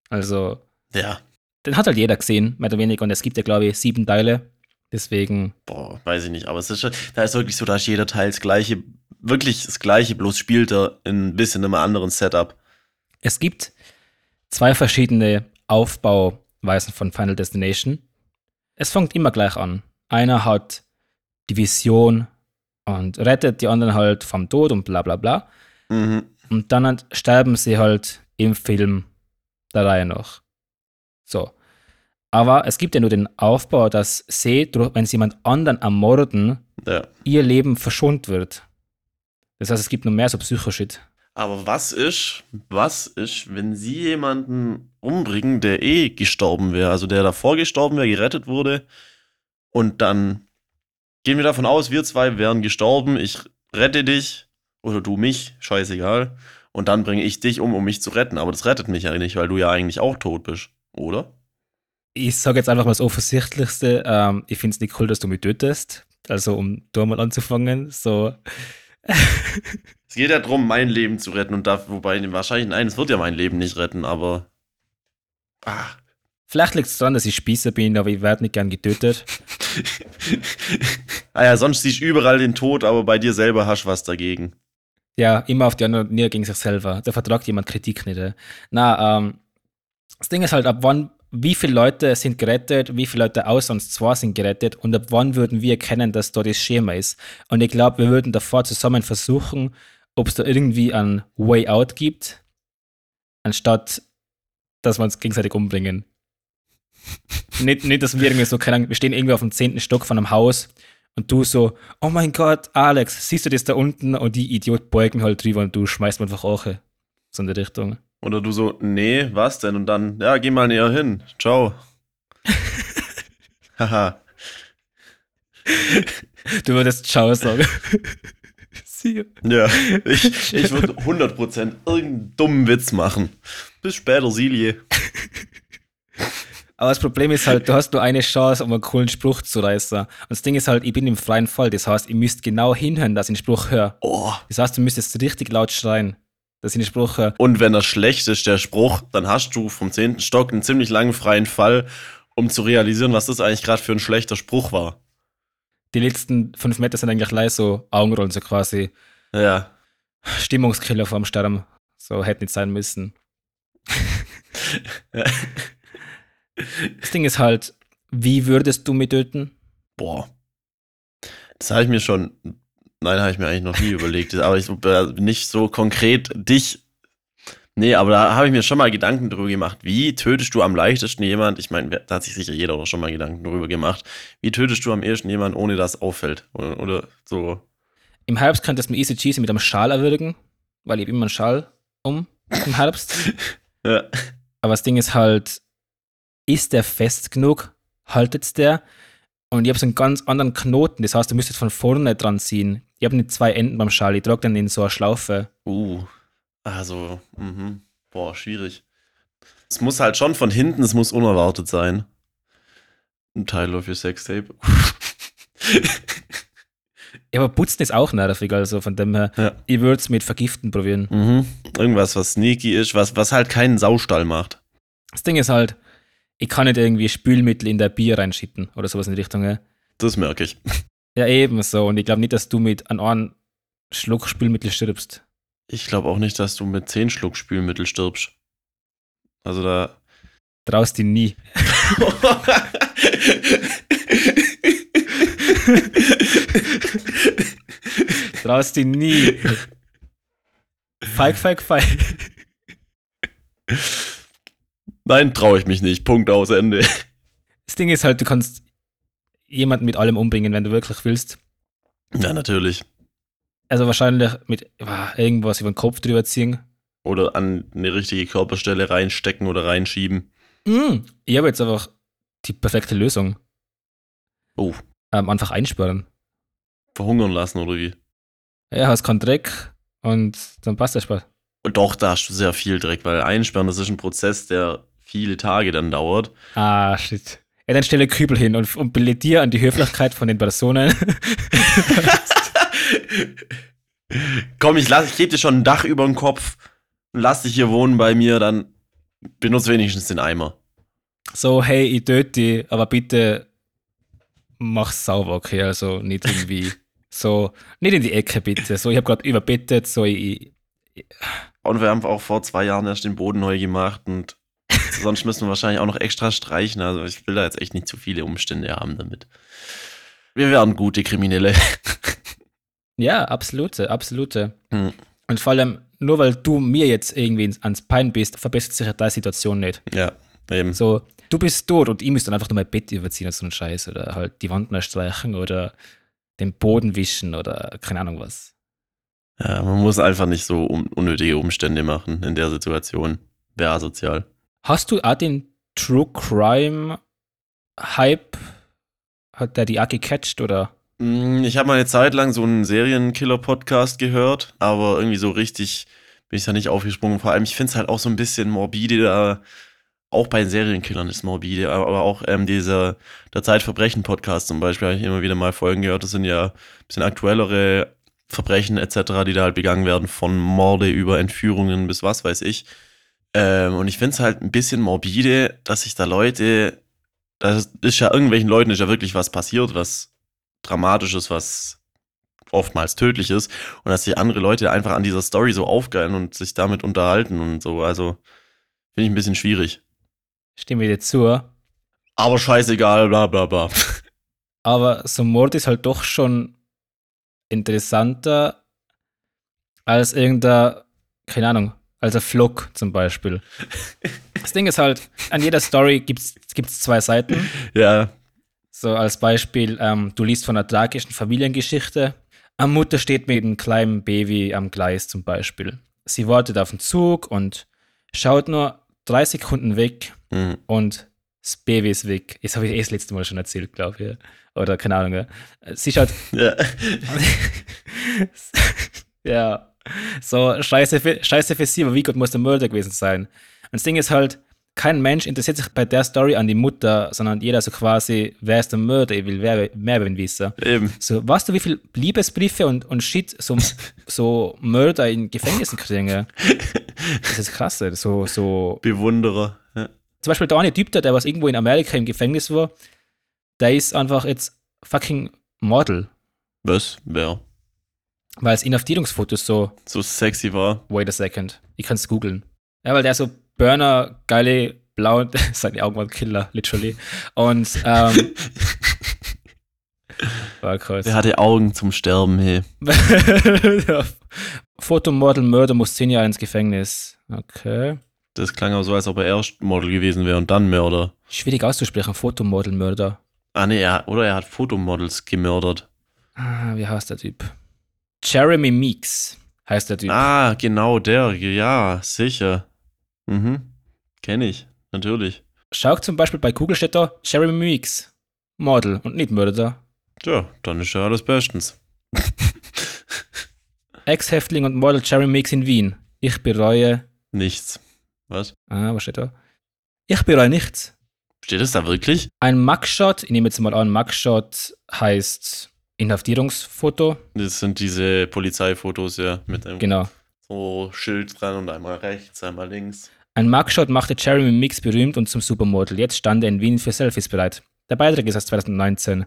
[SPEAKER 1] Also,
[SPEAKER 2] Ja.
[SPEAKER 1] den hat halt jeder gesehen, mehr oder weniger. Und es gibt ja, glaube ich, sieben Teile. Deswegen,
[SPEAKER 2] Boah, weiß ich nicht. Aber es ist schon, da ist wirklich so, da ist jeder Teil das gleiche, wirklich das gleiche, bloß spielt er in ein bisschen einem anderen Setup.
[SPEAKER 1] es gibt zwei verschiedene Aufbauweisen von Final Destination. Es fängt immer gleich an. Einer hat die Vision und rettet die anderen halt vom Tod und bla bla bla.
[SPEAKER 2] Mhm.
[SPEAKER 1] Und dann halt sterben sie halt im Film der Reihe nach. So. Aber es gibt ja nur den Aufbau, dass sie, wenn sie jemand anderen ermorden,
[SPEAKER 2] Ja.
[SPEAKER 1] ihr Leben verschont wird. Das heißt, es gibt noch mehr so Psychoshit.
[SPEAKER 2] Aber was ist, was ist, wenn sie jemanden umbringen, der eh gestorben wäre, also der davor gestorben wäre, gerettet wurde und dann gehen wir davon aus, wir zwei wären gestorben, ich rette dich oder du mich, scheißegal, und dann bringe ich dich um, um mich zu retten, aber das rettet mich ja nicht, weil du ja eigentlich auch tot bist, oder?
[SPEAKER 1] Ich sage jetzt einfach mal das Offensichtlichste. Ähm, ich finde es nicht cool, dass du mich tötest. Also, um da mal anzufangen. So,
[SPEAKER 2] Es geht ja darum, mein Leben zu retten und da, wobei wahrscheinlich, nein, es wird ja mein Leben nicht retten, aber ah,
[SPEAKER 1] vielleicht liegt es daran, dass ich Spießer bin, aber ich werde nicht gern getötet.
[SPEAKER 2] ah ja, sonst siehst du überall den Tod, aber bei dir selber hast du was dagegen.
[SPEAKER 1] Ja, immer auf die anderen, nie gegen sich selber. Da vertragt jemand Kritik nicht. äh. Na, ähm, das Ding ist halt, ab wann, wie viele Leute sind gerettet, wie viele Leute außer uns zwei sind gerettet und ab wann würden wir erkennen, dass da das Schema ist. Und ich glaube, wir würden davor zusammen versuchen, ob es da irgendwie einen Way Out gibt, anstatt dass wir uns gegenseitig umbringen. nicht, nicht, dass wir irgendwie so, keine Ahnung, wir stehen irgendwie auf dem zehnten Stock von einem Haus und du so, oh mein Gott, Alex, siehst du das da unten? Und die Idiot beugen halt drüber und du schmeißt mir einfach auch so in die Richtung.
[SPEAKER 2] Oder du so, nee, was denn? Und dann, ja, geh mal näher hin. Ciao. Haha.
[SPEAKER 1] Du würdest Ciao sagen. See
[SPEAKER 2] ja, ich, ich würde 100% irgendeinen dummen Witz machen. Bis später, Silje.
[SPEAKER 1] Aber das Problem ist halt, du hast nur eine Chance, um einen coolen Spruch zu reißen. Und das Ding ist halt, ich bin im freien Fall. Das heißt, ihr müsst genau hinhören, dass ich den Spruch höre.
[SPEAKER 2] Oh.
[SPEAKER 1] Das heißt, du müsstest richtig laut schreien, dass ich den Spruch höre.
[SPEAKER 2] Und wenn er schlecht ist, der Spruch, dann hast du vom 10. Stock einen ziemlich langen freien Fall, um zu realisieren, was das eigentlich gerade für ein schlechter Spruch war.
[SPEAKER 1] Die letzten fünf Meter sind eigentlich gleich so Augenrollen, so quasi
[SPEAKER 2] Ja.
[SPEAKER 1] Stimmungskiller vorm Sterben. So hätte nicht sein müssen. Das Ding ist halt, wie würdest du mich töten?
[SPEAKER 2] Boah. Das habe ich mir schon. Nein, habe ich mir eigentlich noch nie überlegt. Aber ich äh, nicht so konkret dich Nee, aber da habe ich mir schon mal Gedanken drüber gemacht. Wie tötest du am leichtesten jemand? Ich meine, da hat sich sicher jeder auch schon mal Gedanken drüber gemacht. Wie tötest du am ehesten jemand, ohne dass es auffällt? Oder, oder so.
[SPEAKER 1] Im Herbst könnte es mir easy cheesy mit einem Schal erwürgen, weil ich immer einen Schal um im Herbst.
[SPEAKER 2] Ja.
[SPEAKER 1] Aber das Ding ist halt, ist der fest genug? Haltet's der? Und ich habe so einen ganz anderen Knoten, das heißt, du müsstest von vorne dran ziehen. Ich habe nicht zwei Enden beim Schal, ich trage dann in so eine Schlaufe.
[SPEAKER 2] Uh. Also, mhm. boah, schwierig. Es muss halt schon von hinten, es muss unerwartet sein. Ein Teil of your Sextape.
[SPEAKER 1] Ja, aber putzen ist auch nervig, also von dem her,
[SPEAKER 2] Ja.
[SPEAKER 1] ich würde es mit Vergiften probieren.
[SPEAKER 2] Mhm. Irgendwas, was sneaky ist, was, was halt keinen Saustall macht.
[SPEAKER 1] Das Ding ist halt, ich kann nicht irgendwie Spülmittel in der Bier reinschütten oder sowas in die Richtung. Ja,
[SPEAKER 2] Das merke ich.
[SPEAKER 1] ja eben so. Und ich glaube nicht, dass du mit einem einen Schluck Spülmittel stirbst.
[SPEAKER 2] Ich glaube auch nicht, dass du mit 10 Schluck Spülmittel stirbst. Also da.
[SPEAKER 1] Traust dich nie. Traust dich nie. Feig, feig, feig.
[SPEAKER 2] Nein, traue ich mich nicht. Punkt aus Ende.
[SPEAKER 1] Das Ding ist halt, du kannst jemanden mit allem umbringen, wenn du wirklich willst.
[SPEAKER 2] Ja, natürlich.
[SPEAKER 1] Also wahrscheinlich mit ah, irgendwas über den Kopf drüber ziehen.
[SPEAKER 2] Oder an eine richtige Körperstelle reinstecken oder reinschieben.
[SPEAKER 1] Mm, ich habe jetzt einfach die perfekte Lösung.
[SPEAKER 2] Oh,
[SPEAKER 1] Ähm, einfach einsperren.
[SPEAKER 2] verhungern lassen oder wie?
[SPEAKER 1] Ja, hast keinen Dreck und dann passt der Spaß.
[SPEAKER 2] Und doch, da hast du sehr viel Dreck, weil einsperren, das ist ein Prozess, der viele Tage dann dauert.
[SPEAKER 1] Ah, shit. Ja, dann stelle Kübel hin und, und plädiere an die Höflichkeit von den Personen.
[SPEAKER 2] Komm, ich, lass, ich gebe dir schon ein Dach über den Kopf und lass dich hier wohnen bei mir, dann benutze wenigstens den Eimer.
[SPEAKER 1] so, hey, ich töte dich, aber bitte mach's sauber, okay? Also nicht irgendwie so, nicht in die Ecke bitte. So, ich habe gerade überbettet, so, ich,
[SPEAKER 2] Und wir haben auch vor zwei Jahren erst den Boden neu gemacht und sonst müssen wir wahrscheinlich auch noch extra streichen. Also ich will da jetzt echt nicht zu viele Umstände haben damit. Wir werden gute Kriminelle.
[SPEAKER 1] Ja, absolute, absolute.
[SPEAKER 2] Hm.
[SPEAKER 1] Und vor allem, nur weil du mir jetzt irgendwie ans Pein bist, verbessert sich ja deine Situation nicht.
[SPEAKER 2] Ja, eben.
[SPEAKER 1] So, du bist tot und ich muss dann einfach nur mein Bett überziehen und so einen Scheiß oder halt die Wand neu streichen oder den Boden wischen oder keine Ahnung was.
[SPEAKER 2] Ja, man muss einfach nicht so un unnötige Umstände machen in der Situation. Wäre asozial.
[SPEAKER 1] Hast du auch den True Crime Hype, hat der die auch gecatcht oder?
[SPEAKER 2] Mm, Ich habe mal eine Zeit lang so einen Serienkiller-Podcast gehört, aber irgendwie so richtig bin ich da nicht aufgesprungen. Vor allem, ich finde es halt auch so ein bisschen morbide, da, auch bei den Serienkillern ist morbide, aber auch ähm, dieser der Zeitverbrechen-Podcast zum Beispiel, habe ich immer wieder mal Folgen gehört. Das sind ja ein bisschen aktuellere Verbrechen etc., die da halt begangen werden, von Morde über Entführungen bis was weiß ich. Ähm, und ich finde es halt ein bisschen morbide, dass sich da Leute, das ist ja irgendwelchen Leuten ist ja wirklich was passiert, was Dramatisches, was oftmals tödlich ist und dass sich andere Leute einfach an dieser Story so aufgeilen und sich damit unterhalten und so. Also finde ich ein bisschen schwierig.
[SPEAKER 1] Stimme dir zu.
[SPEAKER 2] Aber scheißegal, bla bla bla.
[SPEAKER 1] Aber so ein Mord ist halt doch schon interessanter als irgendein, keine Ahnung, als ein Vlog zum Beispiel. Das Ding ist halt, an jeder Story gibt es zwei Seiten.
[SPEAKER 2] ja,
[SPEAKER 1] So als Beispiel, ähm, du liest von einer tragischen Familiengeschichte. Eine Mutter steht mit einem kleinen Baby am Gleis zum Beispiel. Sie wartet auf den Zug und schaut nur drei Sekunden weg
[SPEAKER 2] mhm.
[SPEAKER 1] und das Baby ist weg. Das habe ich eh das letzte Mal schon erzählt, glaube ich. ja. Oder keine Ahnung. Ja. Sie schaut,
[SPEAKER 2] ja.
[SPEAKER 1] ja, so scheiße für, scheiße für sie, aber wie gut muss der Mörder gewesen sein? Und das Ding ist halt, kein Mensch interessiert sich bei der Story an die Mutter, sondern jeder so quasi, wer ist der Mörder? Ich will mehr, mehr wissen.
[SPEAKER 2] eben.
[SPEAKER 1] So, weißt du, wie viele Liebesbriefe und, und Shit so, so Mörder in Gefängnissen kriegen? Das ist krass. So, so.
[SPEAKER 2] Bewunderer. Ja.
[SPEAKER 1] Zum Beispiel der eine Typ, da, der was irgendwo in Amerika im Gefängnis war, der ist einfach jetzt fucking Model,
[SPEAKER 2] Was? Wer?
[SPEAKER 1] Weil es Inhaftierungsfotos so,
[SPEAKER 2] So sexy war.
[SPEAKER 1] wait a second, ich kann es googeln. Ja, weil der so Burner, geile, blau, seine Augen waren Killer, literally. Und, ähm, war krass.
[SPEAKER 2] Der hatte Augen zum Sterben, hey.
[SPEAKER 1] Fotomodel Mörder muss zehn Jahre ins Gefängnis. Okay.
[SPEAKER 2] Das klang auch so, als ob er erst Model gewesen wäre und dann Mörder.
[SPEAKER 1] Schwierig auszusprechen, Fotomodel Mörder.
[SPEAKER 2] Ah, nee, er, oder er hat Fotomodels gemördert.
[SPEAKER 1] Ah, wie heißt der Typ? Jeremy Meeks heißt der Typ.
[SPEAKER 2] Ah, genau, der, ja, sicher. Mhm. Kenn ich, natürlich.
[SPEAKER 1] Schau zum Beispiel bei Google steht da Jeremy Meeks. Model und nicht Mörder.
[SPEAKER 2] Ja, dann ist ja alles bestens.
[SPEAKER 1] Ex-Häftling und Model Jeremy Meeks in Wien. Ich bereue.
[SPEAKER 2] Nichts. Was?
[SPEAKER 1] Ah, was steht da? Ich bereue nichts.
[SPEAKER 2] Steht das da wirklich?
[SPEAKER 1] Ein Mugshot, ich nehme jetzt mal an, Mugshot heißt Inhaftierungsfoto.
[SPEAKER 2] Das sind diese Polizeifotos, ja, mit einem
[SPEAKER 1] Genau.
[SPEAKER 2] so Schild dran und einmal rechts, einmal links.
[SPEAKER 1] Ein Mugshot machte Jeremy Mix berühmt und zum Supermodel. Jetzt stand er in Wien für Selfies bereit. Der Beitrag ist aus 2019.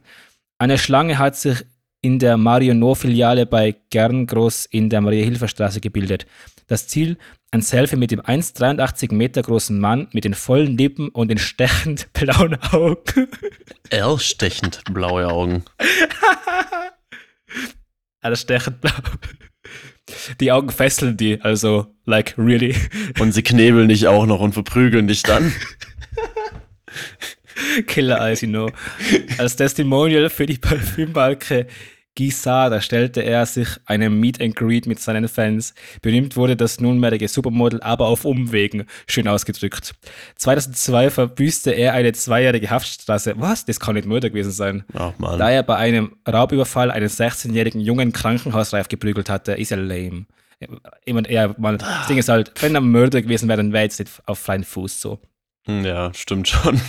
[SPEAKER 1] Eine Schlange hat sich in der Marionor-Filiale bei Gerngroß in der Maria-Hilfer-Straße gebildet. Das Ziel, ein Selfie mit dem 1,83 Meter großen Mann mit den vollen Lippen und den stechend blauen Augen.
[SPEAKER 2] Erstechend blaue Augen.
[SPEAKER 1] Alles stechend blau. Die Augen fesseln die, also, like, really.
[SPEAKER 2] Und sie knebeln dich auch noch und verprügeln dich dann.
[SPEAKER 1] Killer Eyes, you know. Als Testimonial für die Parfümmarke Gisada stellte er sich einem Meet and Greet mit seinen Fans. Berühmt wurde das nunmehrige Supermodel, aber auf Umwegen, schön ausgedrückt. 2002 verbüßte er eine zweijährige Haftstraße. Was? Das kann nicht Mörder gewesen sein.
[SPEAKER 2] Ach man.
[SPEAKER 1] Da er bei einem Raubüberfall einen 16-jährigen Jungen krankenhausreif geprügelt hatte, ist er lame. Meine, ja, man, das Ding ist halt, wenn er Mörder gewesen wäre, dann wäre er jetzt nicht auf freien Fuß so.
[SPEAKER 2] Hm, Ja, stimmt schon.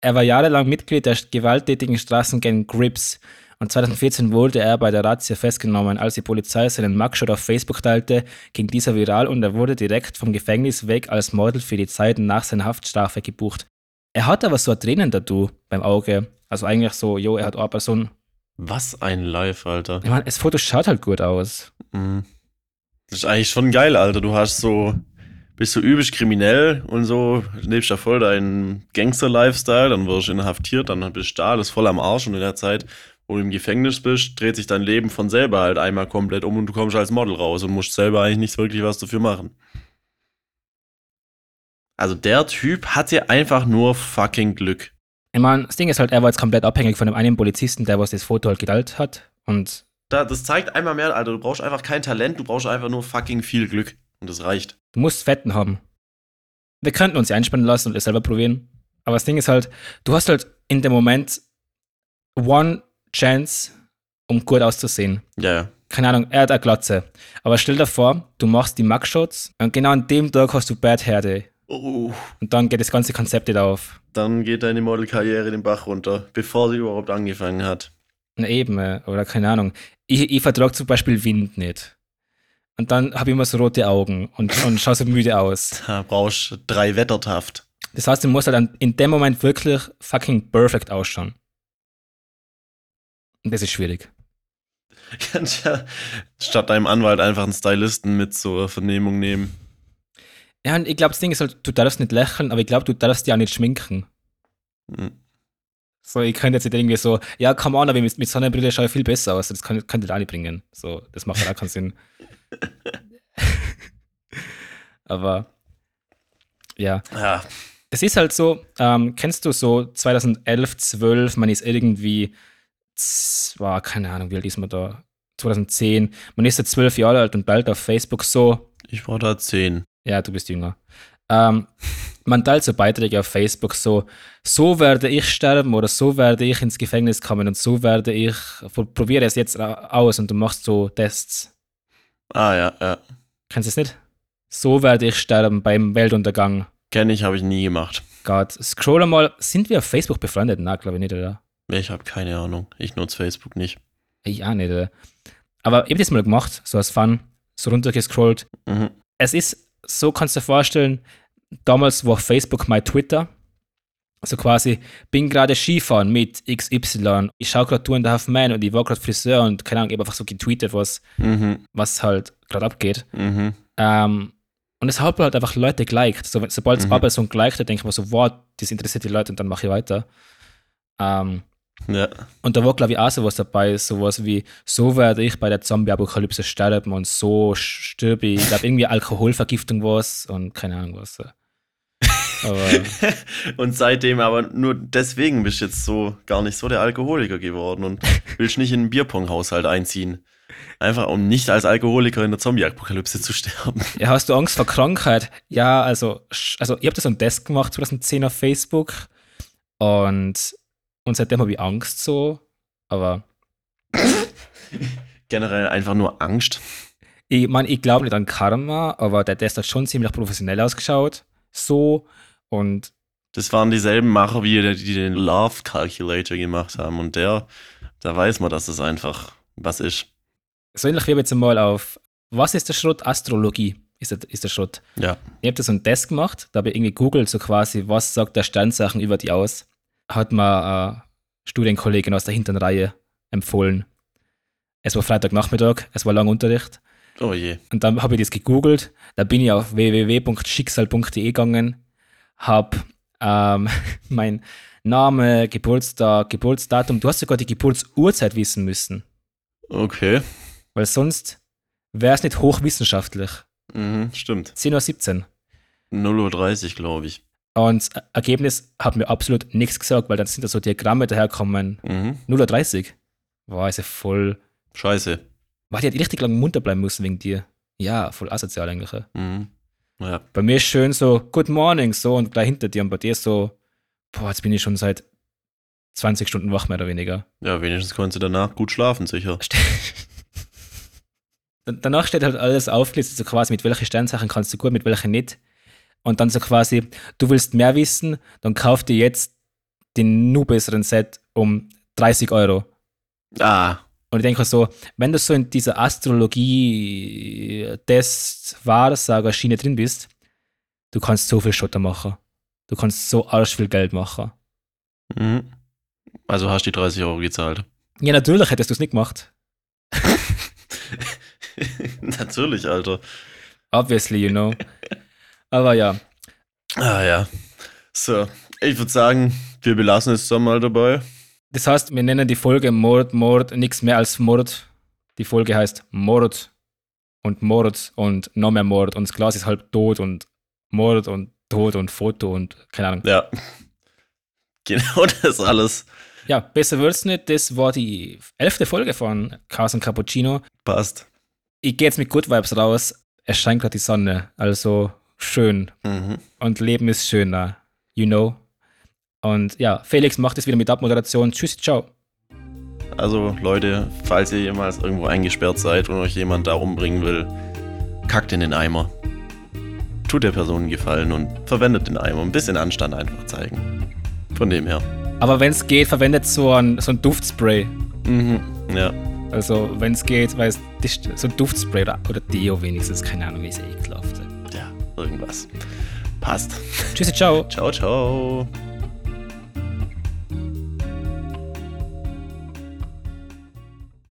[SPEAKER 1] Er war jahrelang Mitglied der gewalttätigen Straßengang Grips und 2014 wurde er bei der Razzia festgenommen. Als die Polizei seinen Mugshot auf Facebook teilte, ging dieser viral und er wurde direkt vom Gefängnis weg als Model für die Zeit nach seiner Haftstrafe gebucht. Er hat aber so ein Tränentattoo beim Auge. Also eigentlich so, jo, er hat eine Person.
[SPEAKER 2] Was ein Live, Alter.
[SPEAKER 1] Ich meine, das Foto schaut halt gut aus.
[SPEAKER 2] Mhm. Das ist eigentlich schon geil, Alter. Du hast so, bist so übelst kriminell und so, lebst ja voll deinen Gangster-Lifestyle, dann wirst du inhaftiert, dann bist du da, alles voll am Arsch und in der Zeit, du im Gefängnis bist, dreht sich dein Leben von selber halt einmal komplett um und du kommst als Model raus und musst selber eigentlich nicht wirklich was dafür machen. Also der Typ hatte einfach nur fucking Glück.
[SPEAKER 1] Ich meine, das Ding ist halt, er war jetzt komplett abhängig von dem einen Polizisten, der was das Foto halt geteilt hat. Und
[SPEAKER 2] Da, das zeigt einmal mehr, Alter, du brauchst einfach kein Talent, du brauchst einfach nur fucking viel Glück. Und das reicht.
[SPEAKER 1] Du musst Fetten haben. Wir könnten uns ja einspannen lassen und es selber probieren. Aber das Ding ist halt, du hast halt in dem Moment one chance, um gut auszusehen.
[SPEAKER 2] Ja, ja.
[SPEAKER 1] Keine Ahnung, er hat eine Glatze. Aber stell dir vor, du machst die Mugshots und genau an dem Tag hast du Bad Hair Day.
[SPEAKER 2] Oh,
[SPEAKER 1] Und dann geht das ganze Konzept wieder auf.
[SPEAKER 2] dann geht deine Modelkarriere den Bach runter, bevor sie überhaupt angefangen hat.
[SPEAKER 1] Na eben, äh, oder keine Ahnung. Ich, ich vertrage zum Beispiel Wind nicht. Und dann habe ich immer so rote Augen und, und schaue so müde aus.
[SPEAKER 2] Da brauchst du drei Wettertaft.
[SPEAKER 1] Das heißt, du musst halt dann in dem Moment wirklich fucking perfect ausschauen. Und das ist schwierig.
[SPEAKER 2] Kannst ja statt deinem Anwalt einfach einen Stylisten mit zur Vernehmung nehmen.
[SPEAKER 1] Ja, und ich glaube, das Ding ist halt, du darfst nicht lächeln, aber ich glaube, du darfst dich auch nicht schminken.
[SPEAKER 2] Hm.
[SPEAKER 1] So, ich könnte jetzt nicht irgendwie so, ja, come on, aber mit, mit Sonnenbrille schaue ich viel besser aus. Das kann, könnte auch nicht bringen. So, das macht halt auch keinen Sinn. aber, ja.
[SPEAKER 2] Ja,
[SPEAKER 1] Es ist halt so, ähm, kennst du so 2011, 12, man ist irgendwie, war keine Ahnung, wie alt ist man da? 2010, man ist jetzt zwölf Jahre alt und bald auf Facebook so,
[SPEAKER 2] ich war da zehn.
[SPEAKER 1] ja, du bist jünger. Ähm, man teilt so Beiträge auf Facebook so, so werde ich sterben oder so werde ich ins Gefängnis kommen und so werde ich, probiere es jetzt aus und du machst so Tests.
[SPEAKER 2] Ah, ja, ja.
[SPEAKER 1] Kennst du es nicht? So werde ich sterben beim Weltuntergang.
[SPEAKER 2] Kenne ich, habe ich nie gemacht.
[SPEAKER 1] Gott, scroll mal, sind wir auf Facebook befreundet? Na, glaube ich nicht, oder?
[SPEAKER 2] Ich habe keine Ahnung. Ich nutze Facebook nicht.
[SPEAKER 1] Ich auch nicht. Oder? Aber ich habe das mal gemacht, so als Fun, so runtergescrollt.
[SPEAKER 2] Mhm.
[SPEAKER 1] Es ist, so kannst du dir vorstellen, damals war Facebook mein Twitter. Also quasi, bin gerade Skifahren mit XY. Ich schaue gerade Tour in the Half Man und ich war gerade Friseur und keine Ahnung, ich habe einfach so getweetet, was,
[SPEAKER 2] Mhm.
[SPEAKER 1] was halt gerade abgeht.
[SPEAKER 2] Mhm.
[SPEAKER 1] Ähm, und es hat halt einfach Leute geliked. So, sobald es
[SPEAKER 2] Mhm.
[SPEAKER 1] aber so ein geliked hat, denke ich mir so, wow, das interessiert die Leute und dann mache ich weiter. Ähm,
[SPEAKER 2] Ja.
[SPEAKER 1] Und da war, glaube ich, auch sowas dabei, sowas wie, so werde ich bei der Zombie-Apokalypse sterben und so stirbe ich. Ich glaube, irgendwie Alkoholvergiftung was und keine Ahnung was.
[SPEAKER 2] Und seitdem aber nur deswegen bist du jetzt so gar nicht so der Alkoholiker geworden und willst nicht in einen Bierpong-Haushalt einziehen. Einfach um nicht als Alkoholiker in der Zombie-Apokalypse zu sterben.
[SPEAKER 1] ja, hast du Angst vor Krankheit? Ja, also, also ich habe das so einen Test gemacht 2010 auf Facebook und, und seitdem habe ich Angst so, aber
[SPEAKER 2] Generell einfach nur Angst.
[SPEAKER 1] ich meine, ich glaube nicht an Karma, aber der Test hat schon ziemlich professionell ausgeschaut, so und
[SPEAKER 2] Das waren dieselben Macher, wie die, die den Love Calculator gemacht haben. Und der, da weiß man, dass das einfach was ist.
[SPEAKER 1] so ähnlich wie jetzt mal auf, was ist der Schrott? Astrologie ist der, ist der Schrott.
[SPEAKER 2] Ja.
[SPEAKER 1] Ich habe da so einen Test gemacht, da habe ich irgendwie googelt, so quasi, was sagt der Sternzeichen über die aus. Hat mir eine Studienkollegin aus der hinteren Reihe empfohlen. Es war Freitagnachmittag, es war lang Unterricht.
[SPEAKER 2] Oh je.
[SPEAKER 1] Und dann habe ich das gegoogelt. Da bin ich auf www.schicksal.de gegangen, habe ähm, mein Name, Geburtstag, Geburtsdatum, du hast sogar die Geburtsurzeit wissen müssen,
[SPEAKER 2] Okay.
[SPEAKER 1] weil sonst wäre es nicht hochwissenschaftlich.
[SPEAKER 2] Mhm, stimmt.
[SPEAKER 1] 10.17 Uhr.
[SPEAKER 2] 0.30 Uhr, glaube ich.
[SPEAKER 1] Und das Ergebnis hat mir absolut nichts gesagt, weil dann sind da so Diagramme daherkommen.
[SPEAKER 2] Mhm.
[SPEAKER 1] 0.30 Uhr. War also voll.
[SPEAKER 2] Scheiße.
[SPEAKER 1] War die hat richtig lange munter bleiben müssen wegen dir. Ja, voll asozial eigentlich.
[SPEAKER 2] Mhm. Ja.
[SPEAKER 1] Bei mir ist schön so, Good morning, so und gleich hinter dir. Und bei dir so, boah, jetzt bin ich schon seit 20 Stunden wach, mehr oder weniger.
[SPEAKER 2] ja, wenigstens konntest du danach gut schlafen, sicher.
[SPEAKER 1] Dan- Danach steht halt alles aufgelistet, so quasi, mit welchen Sternsachen kannst du gut, mit welchen nicht. Und dann so quasi, du willst mehr wissen, dann kauf dir jetzt den nur besseren Set um 30 Euro.
[SPEAKER 2] Ah,
[SPEAKER 1] Und ich denke so, wenn du so in dieser Astrologie-Test-Wahrsager-Schiene drin bist, du kannst so viel Schotter machen. Du kannst so arsch viel Geld machen.
[SPEAKER 2] mhm. Also hast du die 30 Euro gezahlt.
[SPEAKER 1] Ja, natürlich hättest du es nicht gemacht.
[SPEAKER 2] Natürlich, Alter.
[SPEAKER 1] Obviously, you know. Aber ja,
[SPEAKER 2] Ah ja. So, ich würde sagen, wir belassen es dann mal dabei.
[SPEAKER 1] das heißt, wir nennen die Folge Mord, Mord, nichts mehr als Mord. Die Folge heißt Mord und Mord und noch mehr Mord und das Glas ist halb tot und Mord und Tod und Foto und keine Ahnung.
[SPEAKER 2] Ja. Genau das alles
[SPEAKER 1] Ja, besser wird's nicht. Das war die elfte Folge von Chaos und Cappuccino.
[SPEAKER 2] passt.
[SPEAKER 1] Ich gehe jetzt mit Good Vibes raus. Es scheint gerade die Sonne, also schön.
[SPEAKER 2] Mhm.
[SPEAKER 1] Und Leben ist schöner, you know. Und ja, Felix macht es wieder mit Abmoderation. Tschüss, ciao.
[SPEAKER 2] Also Leute, falls ihr jemals irgendwo eingesperrt seid und euch jemand da umbringen will, kackt in den Eimer. Tut der Person einen Gefallen und verwendet den Eimer. Ein bisschen Anstand einfach zeigen. Von dem her.
[SPEAKER 1] Aber wenn es geht, verwendet so ein, so ein Duftspray.
[SPEAKER 2] Mhm. Ja.
[SPEAKER 1] Also, wenn es geht, weil es das ist so ein Duftspray oder, oder Deo wenigstens, keine Ahnung, wie es ekelhaft.
[SPEAKER 2] Irgendwas. Passt.
[SPEAKER 1] Tschüss, ciao.
[SPEAKER 2] Ciao, ciao.